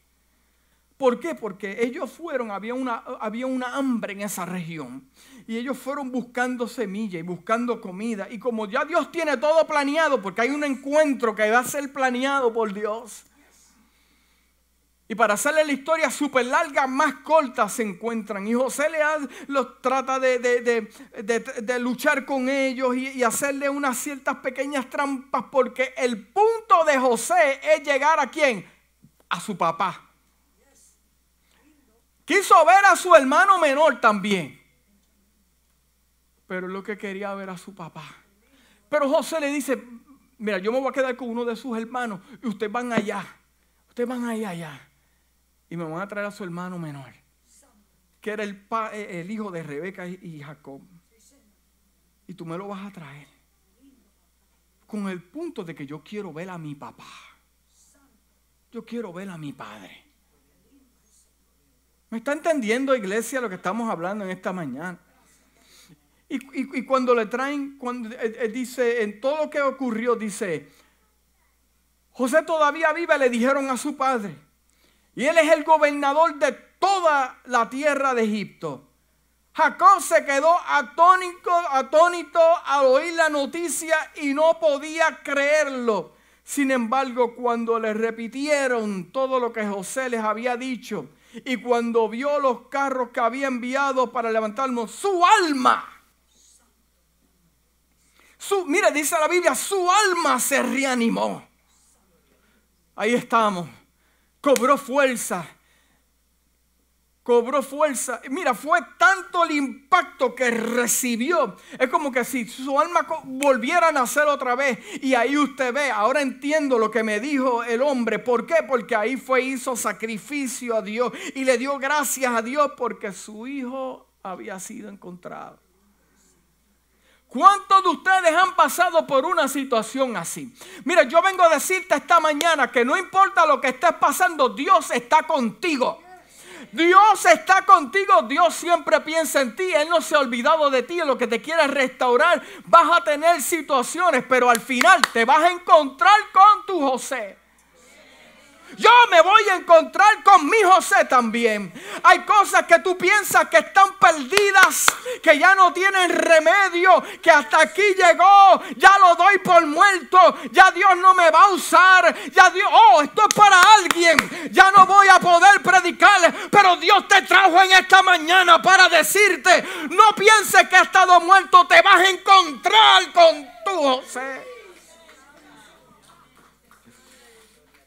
¿Por qué? Porque ellos fueron, había una, había una hambre en esa región. Y ellos fueron buscando semilla y buscando comida. Y como ya Dios tiene todo planeado, porque hay un encuentro que va a ser planeado por Dios. Y para hacerle la historia súper larga, más corta se encuentran. Y José le los trata de, luchar con ellos y, y, hacerle unas ciertas pequeñas trampas. Porque el punto de José es llegar a quién? A su papá. Quiso ver a su hermano menor también. Pero lo que quería ver a su papá. Pero José le dice, mira, yo me voy a quedar con uno de sus hermanos y ustedes van allá. Ustedes van allá, allá. Y me van a traer a su hermano menor. Que era el, eh, el hijo de Rebeca y Jacob. Y tú me lo vas a traer. Con el punto de que yo quiero ver a mi papá. Yo quiero ver a mi padre. ¿Me está entendiendo, iglesia, lo que estamos hablando en esta mañana? Y, cuando le traen, cuando él, dice, en todo lo que ocurrió, dice, José todavía vive, le dijeron a su padre. Y él es el gobernador de toda la tierra de Egipto. Jacob se quedó atónico, atónito al oír la noticia y no podía creerlo. Sin embargo, cuando le repitieron todo lo que José les había dicho, y cuando vio los carros que había enviado para levantarnos, su alma, su, mire, dice la Biblia, su alma se reanimó. Ahí estamos. Cobró fuerza cobró fuerza. Mira, fue tanto el impacto que recibió. Es como que si su alma volviera a nacer otra vez. Y ahí usted ve, ahora entiendo lo que me dijo el hombre. ¿Por qué? Porque ahí fue, hizo sacrificio a Dios y le dio gracias a Dios porque su hijo había sido encontrado. ¿Cuántos de ustedes han pasado por una situación así? Mira, yo vengo a decirte esta mañana que no importa lo que estés pasando, Dios está contigo. Dios está contigo, Dios siempre piensa en ti, Él no se ha olvidado de ti, en lo que te quiere restaurar. Vas a tener situaciones, pero al final te vas a encontrar con tu José. Yo me voy a encontrar con mi José también. Hay cosas que tú piensas que están perdidas, que ya no tienen remedio, que hasta aquí llegó, ya lo doy por muerto, ya Dios no me va a usar, ya Dios, oh, esto es para alguien, ya no voy a poder predicar, pero Dios te trajo en esta mañana para decirte, no pienses que ha estado muerto, te vas a encontrar con tu José.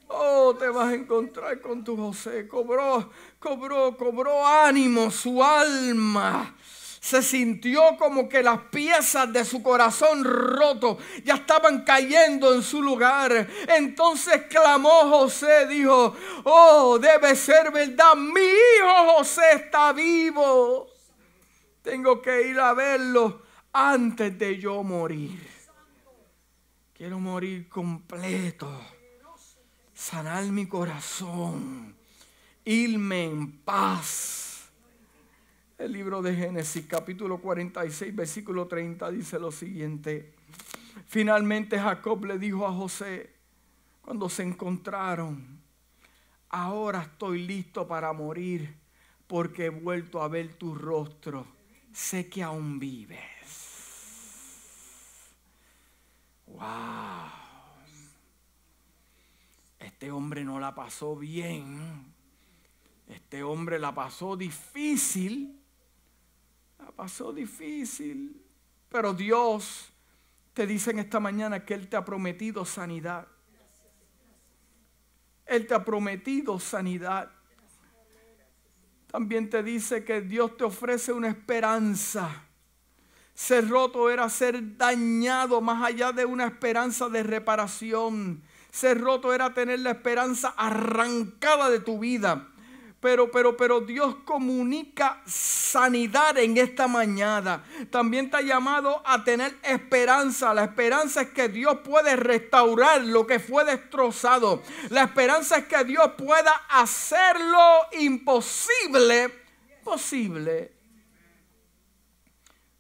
Oh, te vas a encontrar con tu José. Cobró, cobró, cobró ánimo su alma. Se sintió como que las piezas de su corazón roto ya estaban cayendo en su lugar. Entonces clamó José, dijo, oh, debe ser verdad, mi hijo José está vivo. Tengo que ir a verlo antes de yo morir. Quiero morir completo. Sanar mi corazón. Irme en paz. El libro de Génesis capítulo 46 versículo 30 dice lo siguiente. Finalmente Jacob le dijo a José cuando se encontraron, ahora estoy listo para morir porque he vuelto a ver tu rostro. Sé que aún vives. Wow. Este hombre no la pasó bien. Este hombre la pasó difícil. La pasó difícil. Pero Dios te dice en esta mañana que Él te ha prometido sanidad. Él te ha prometido sanidad. También te dice que Dios te ofrece una esperanza. Ser roto era ser dañado más allá de una esperanza de reparación. Ser roto era tener la esperanza arrancada de tu vida. Pero, pero, pero Dios comunica sanidad en esta mañana. También te ha llamado a tener esperanza. La esperanza es que Dios puede restaurar lo que fue destrozado. La esperanza es que Dios pueda hacerlo imposible posible.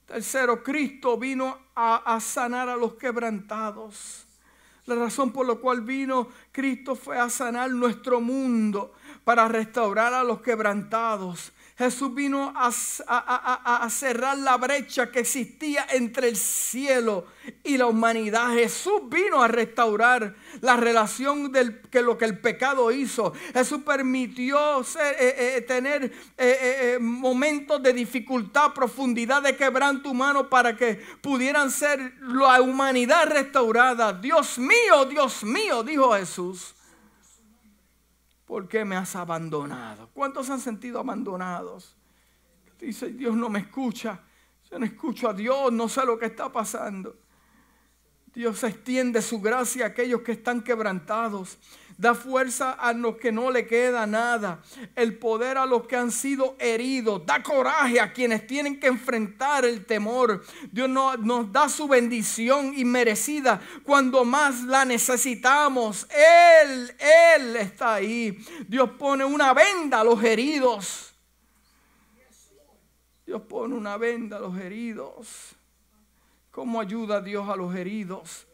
Tercero, Cristo vino a, a sanar a los quebrantados. La razón por la cual vino Cristo fue a sanar nuestro mundo, para restaurar a los quebrantados. Jesús vino a, cerrar la brecha que existía entre el cielo y la humanidad. Jesús vino a restaurar la relación del, que lo que el pecado hizo. Jesús permitió eh, eh, eh, tener momentos de dificultad, profundidad de quebranto humano para que pudieran ser la humanidad restaurada. Dios mío, Dios mío, dijo Jesús. ¿Por qué me has abandonado? ¿Cuántos han sentido abandonados? Dice, Dios no me escucha, yo no escucho a Dios, no sé lo que está pasando. Dios extiende su gracia a aquellos que están quebrantados. Da fuerza a los que no le queda nada. El poder a los que han sido heridos. Da coraje a quienes tienen que enfrentar el temor. Dios nos, da su bendición inmerecida cuando más la necesitamos. Él, Él está ahí. Dios pone una venda a los heridos. Dios pone una venda a los heridos. ¿Cómo ayuda Dios a los heridos?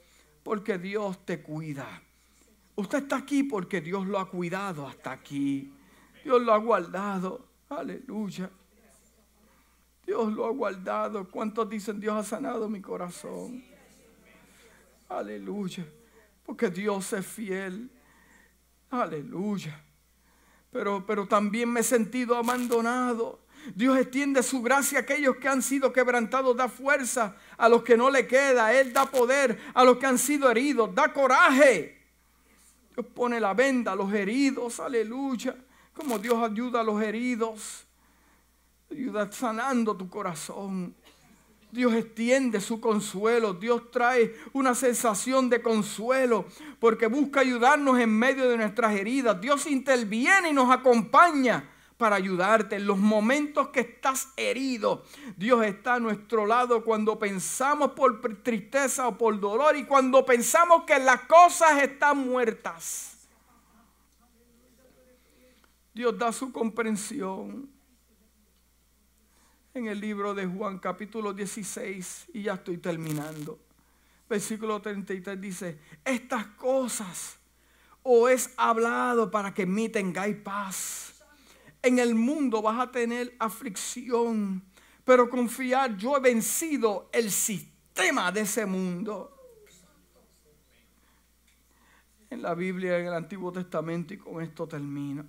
Porque Dios te cuida. Usted está aquí porque Dios lo ha cuidado hasta aquí. Dios lo ha guardado. Aleluya. Dios lo ha guardado. ¿Cuántos dicen Dios ha sanado mi corazón? Aleluya. Porque Dios es fiel. Aleluya. Pero, pero también me he sentido abandonado. Dios extiende su gracia a aquellos que han sido quebrantados, da fuerza a los que no le queda, Él da poder a los que han sido heridos, da coraje. Dios pone la venda a los heridos, aleluya. Como Dios ayuda a los heridos, ayuda sanando tu corazón. Dios extiende su consuelo, Dios trae una sensación de consuelo porque busca ayudarnos en medio de nuestras heridas. Dios interviene y nos acompaña para ayudarte en los momentos que estás herido. Dios está a nuestro lado cuando pensamos por tristeza o por dolor y cuando pensamos que las cosas están muertas. Dios da su comprensión. En el libro de Juan capítulo 16, y ya estoy terminando, versículo 33 dice, estas cosas os es hablado para que en mí tengáis paz en el mundo vas a tener aflicción, pero confiar, yo he vencido el sistema de ese mundo. En la Biblia, en el Antiguo Testamento, y con esto termino.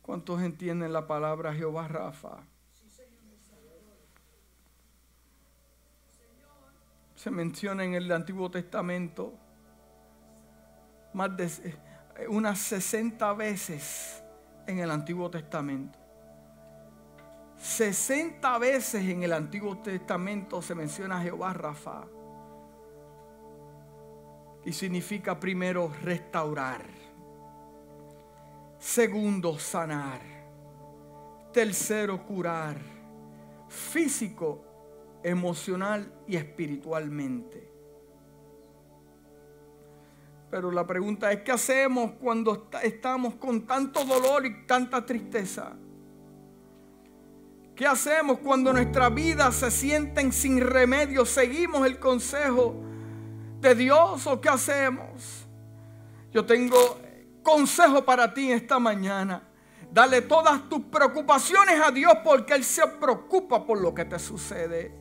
¿Cuántos entienden la palabra Jehová Rafa? Se menciona en el Antiguo Testamento más de unas 60 veces en el Antiguo Testamento. 60 veces en el Antiguo Testamento se menciona Jehová Rafa. Y significa primero restaurar. Segundo, sanar. Tercero, curar. Físico emocional y espiritualmente. Pero la pregunta es, ¿qué hacemos cuando estamos con tanto dolor y tanta tristeza? ¿Qué hacemos cuando nuestra vida se sienten sin remedio? ¿Seguimos el consejo de Dios o qué hacemos? Yo tengo consejo para ti esta mañana. Dale todas tus preocupaciones a Dios porque Él se preocupa por lo que te sucede.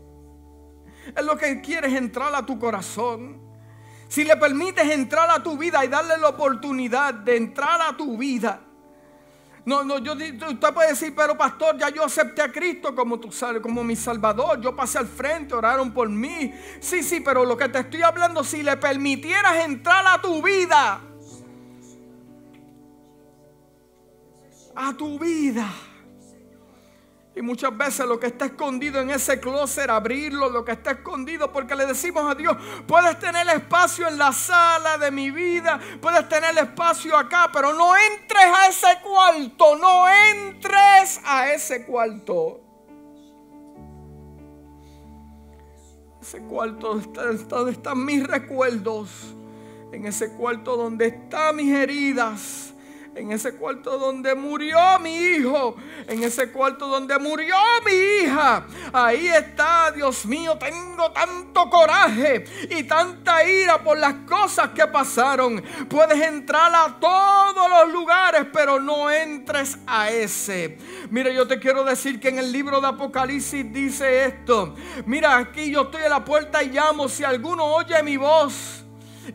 Es lo que quieres entrar a tu corazón. Si le permites entrar a tu vida y darle la oportunidad de entrar a tu vida. No, no, yo, usted puede decir, pero pastor, ya yo acepté a Cristo como, tu, como mi Salvador. Yo pasé al frente, oraron por mí. Sí, sí, pero lo que te estoy hablando, si le permitieras entrar a tu vida. A tu vida y muchas veces lo que está escondido en ese closet, abrirlo, lo que está escondido, porque le decimos a Dios, puedes tener espacio en la sala de mi vida, puedes tener espacio acá, pero no entres a ese cuarto, no entres a ese cuarto. Ese cuarto donde están mis recuerdos, en ese cuarto donde están mis heridas en ese cuarto donde murió mi hijo, en ese cuarto donde murió mi hija. Ahí está, Dios mío, tengo tanto coraje y tanta ira por las cosas que pasaron. Puedes entrar a todos los lugares, pero no entres a ese. Mira, yo te quiero decir que en el libro de Apocalipsis dice esto. Mira, aquí yo estoy en la puerta y llamo. Si alguno oye mi voz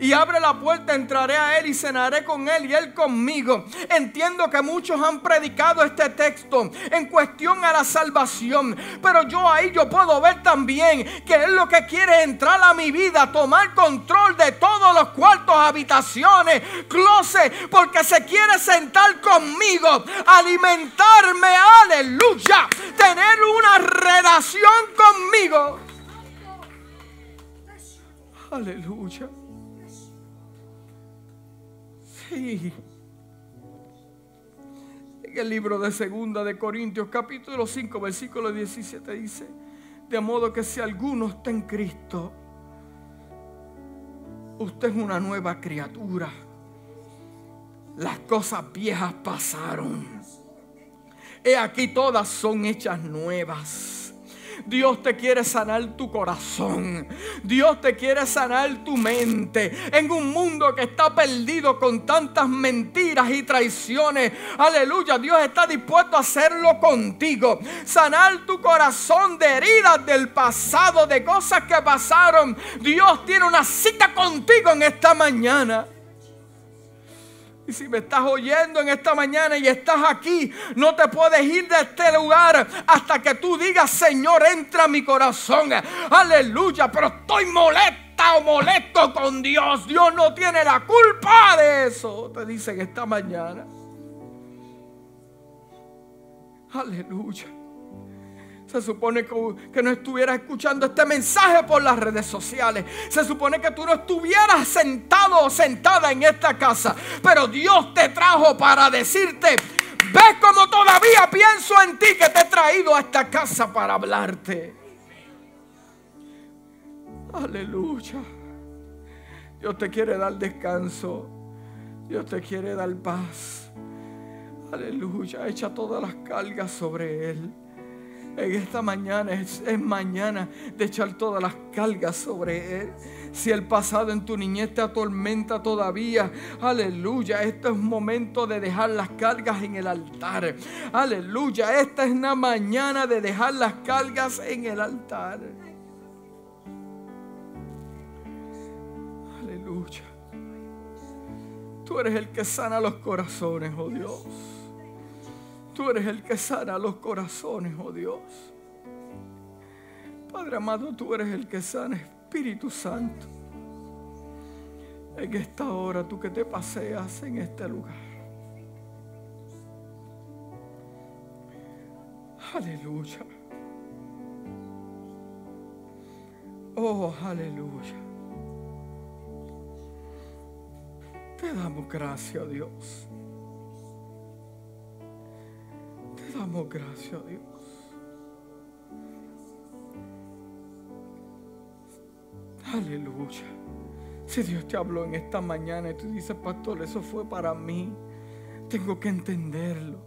y abre la puerta, entraré a Él y cenaré con Él y Él conmigo. Entiendo que muchos han predicado este texto en cuestión a la salvación, pero yo ahí yo puedo ver también que Él lo que quiere es entrar a mi vida, tomar control de todos los cuartos, habitaciones, closet, porque se quiere sentar conmigo, alimentarme, aleluya, tener una relación conmigo. Aleluya. En el libro de Segunda de Corintios, capítulo 5, versículo 17 dice, de modo que si alguno está en Cristo, usted es una nueva criatura. Las cosas viejas pasaron. He aquí todas son hechas nuevas. Dios te quiere sanar tu corazón. Dios te quiere sanar tu mente. En un mundo que está perdido con tantas mentiras y traiciones. Aleluya. Dios está dispuesto a hacerlo contigo. Sanar tu corazón de heridas del pasado, de cosas que pasaron. Dios tiene una cita contigo en esta mañana. Y si me estás oyendo en esta mañana y estás aquí, no te puedes ir de este lugar hasta que tú digas, Señor, entra a mi corazón. Aleluya, pero estoy molesta o molesto con Dios. Dios no tiene la culpa de eso, te dicen esta mañana. Aleluya. Se supone que, no estuvieras escuchando este mensaje por las redes sociales. Se supone que tú no estuvieras sentado o sentada en esta casa. Pero Dios te trajo para decirte, ves como todavía pienso en ti que te he traído a esta casa para hablarte. Aleluya. Dios te quiere dar descanso. Dios te quiere dar paz. Aleluya. Echa todas las cargas sobre Él. En esta mañana es, mañana de echar todas las cargas sobre Él. Si el pasado en tu niñez te atormenta todavía, aleluya. Esto es momento de dejar las cargas en el altar. Aleluya. Esta es una mañana de dejar las cargas en el altar. Aleluya. Tú eres el que sana los corazones, oh Dios. Tú eres el que sana los corazones, oh Dios. Padre amado, tú eres el que sana, Espíritu Santo. En esta hora, tú que te paseas en este lugar. Aleluya. Oh, aleluya. Te damos gracias, oh Te damos gracias, a Dios. Aleluya. Si Dios te habló en esta mañana y tú dices, pastor, eso fue para mí, tengo que entenderlo.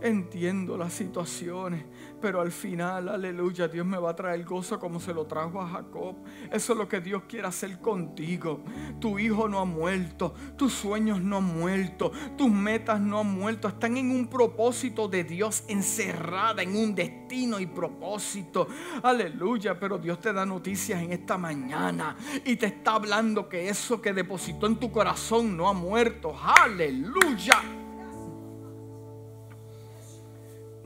Entiendo las situaciones pero al final, aleluya, Dios me va a traer gozo como se lo trajo a Jacob. Eso es lo que Dios quiere hacer contigo. Tu hijo no ha muerto, tus sueños no han muerto, tus metas no han muerto. Están en un propósito de Dios encerrada en un destino y propósito. Aleluya, pero Dios te da noticias en esta mañana y te está hablando que eso que depositó en tu corazón no ha muerto. Aleluya.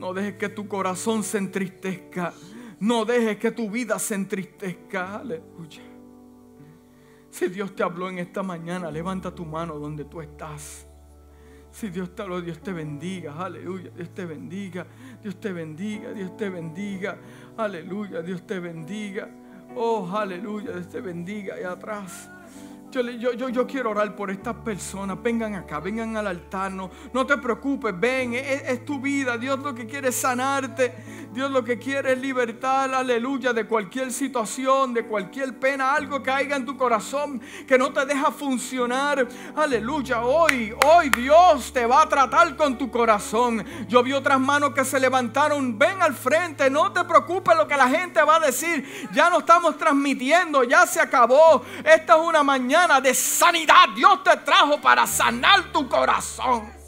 No dejes que tu corazón se entristezca. No dejes que tu vida se entristezca. Aleluya. Si Dios te habló en esta mañana, levanta tu mano donde tú estás. Si Dios te habló, Dios te bendiga. Aleluya. Dios te bendiga. Dios te bendiga. Dios te bendiga. Aleluya. Dios te bendiga. Oh, aleluya. Dios te bendiga. Y atrás. Yo, quiero orar por estas personas. Vengan acá, vengan al altar. No, no te preocupes, ven, es, es, tu vida. Dios lo que quiere es sanarte. Dios lo que quiere es libertar, aleluya, de cualquier situación, de cualquier pena, algo que haya en tu corazón que no te deja funcionar. Aleluya, hoy, hoy Dios te va a tratar con tu corazón. Yo vi otras manos que se levantaron. Ven al frente, no te preocupes lo que la gente va a decir. Ya no estamos transmitiendo, ya se acabó. Esta es una mañana de sanidad. Dios te trajo para sanar tu corazón.